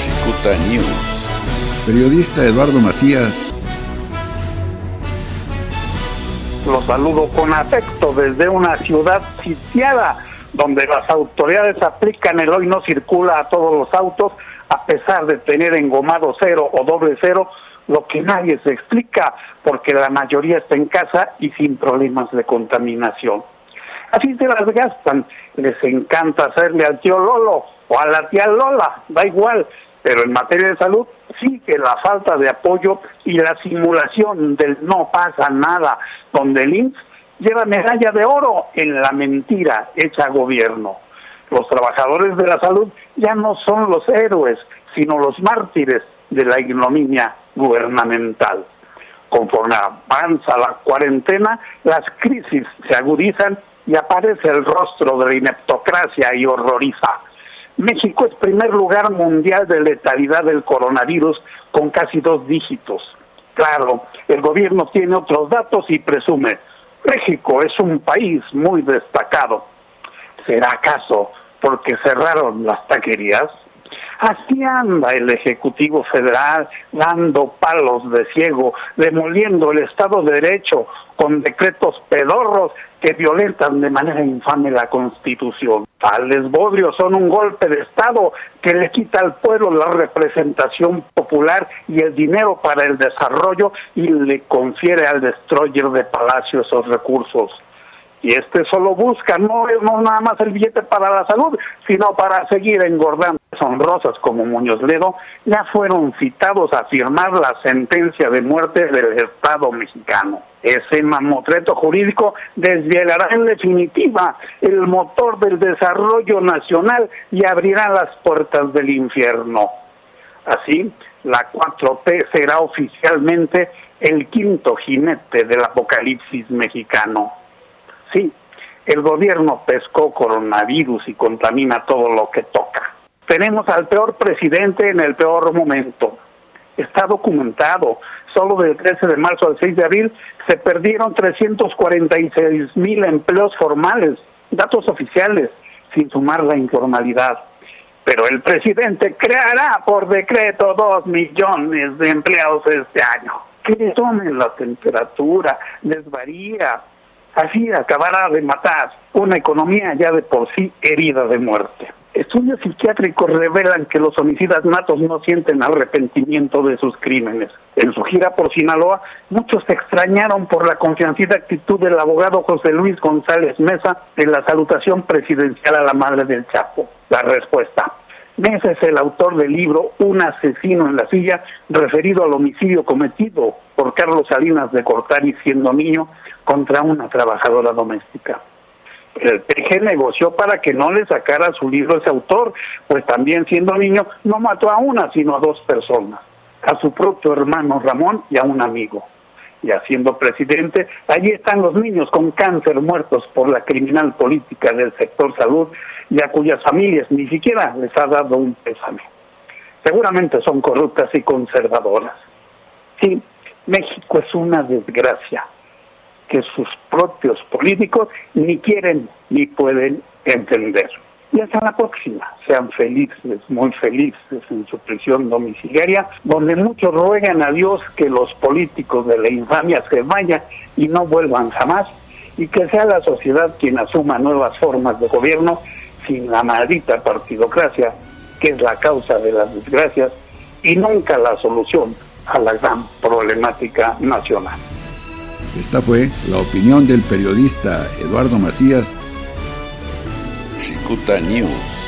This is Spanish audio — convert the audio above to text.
Cicuta News. Periodista Eduardo Macías. Los saludo con afecto desde una ciudad sitiada donde las autoridades aplican el hoy no circula a todos los autos a pesar de tener engomado cero o doble cero, lo que nadie se explica porque la mayoría está en casa y sin problemas de contaminación. Así se las gastan, les encanta hacerle al tío Lolo o a la tía Lola, da igual, pero en materia de salud sí que la falta de apoyo y la simulación del no pasa nada, donde el INSS lleva medalla de oro en la mentira hecha gobierno. Los trabajadores de la salud ya no son los héroes, sino los mártires de la ignominia gubernamental. Conforme avanza la cuarentena, las crisis se agudizan y aparece el rostro de la ineptocracia y horroriza. México es primer lugar mundial de letalidad del coronavirus con casi dos dígitos. Claro, el gobierno tiene otros datos y presume, México es un país muy destacado. ¿Será acaso porque cerraron las taquerías? Así anda el Ejecutivo Federal dando palos de ciego, demoliendo el Estado de Derecho con decretos pedorros que violentan de manera infame la Constitución. Tales bodrios son un golpe de Estado que le quita al pueblo la representación popular y el dinero para el desarrollo y le confiere al destroyer de Palacio esos recursos. Y este solo busca no, no nada más el billete para la salud, sino para seguir engordando honrosas como Muñoz Ledo, ya fueron citados a firmar la sentencia de muerte del Estado mexicano. Ese mamotreto jurídico desvielará en definitiva el motor del desarrollo nacional y abrirá las puertas del infierno. Así, la 4T será oficialmente el quinto jinete del apocalipsis mexicano. Sí, el gobierno pescó coronavirus y contamina todo lo que toca. Tenemos al peor presidente en el peor momento. Está documentado. Solo del 13 de marzo al 6 de abril se perdieron 346 mil empleos formales, datos oficiales, sin sumar la informalidad. Pero el presidente creará por decreto dos millones de empleados este año. Que tomen la temperatura, les varía, Así acabará de matar una economía ya de por sí herida de muerte. Estudios psiquiátricos revelan que los homicidas natos no sienten arrepentimiento de sus crímenes. En su gira por Sinaloa, muchos se extrañaron por la confiancida actitud del abogado José Luis González Mesa en la salutación presidencial a la madre del Chapo. La respuesta. Mesa es el autor del libro Un asesino en la silla, referido al homicidio cometido por Carlos Salinas de Cortari siendo niño contra una trabajadora doméstica. El PG negoció para que no le sacara su libro ese autor, pues también siendo niño no mató a una, sino a dos personas, a su propio hermano Ramón y a un amigo. Y siendo presidente, allí están los niños con cáncer muertos por la criminal política del sector salud y a cuyas familias ni siquiera les ha dado un pésame. Seguramente son corruptas y conservadoras. Sí, México es una desgracia, que sus propios políticos ni quieren ni pueden entender. Y hasta la próxima. Sean felices, muy felices en su prisión domiciliaria, donde muchos ruegan a Dios que los políticos de la infamia se vayan y no vuelvan jamás, y que sea la sociedad quien asuma nuevas formas de gobierno sin la maldita partidocracia, que es la causa de las desgracias y nunca la solución a la gran problemática nacional. Esta fue la opinión del periodista Eduardo Macías. Cicuta News.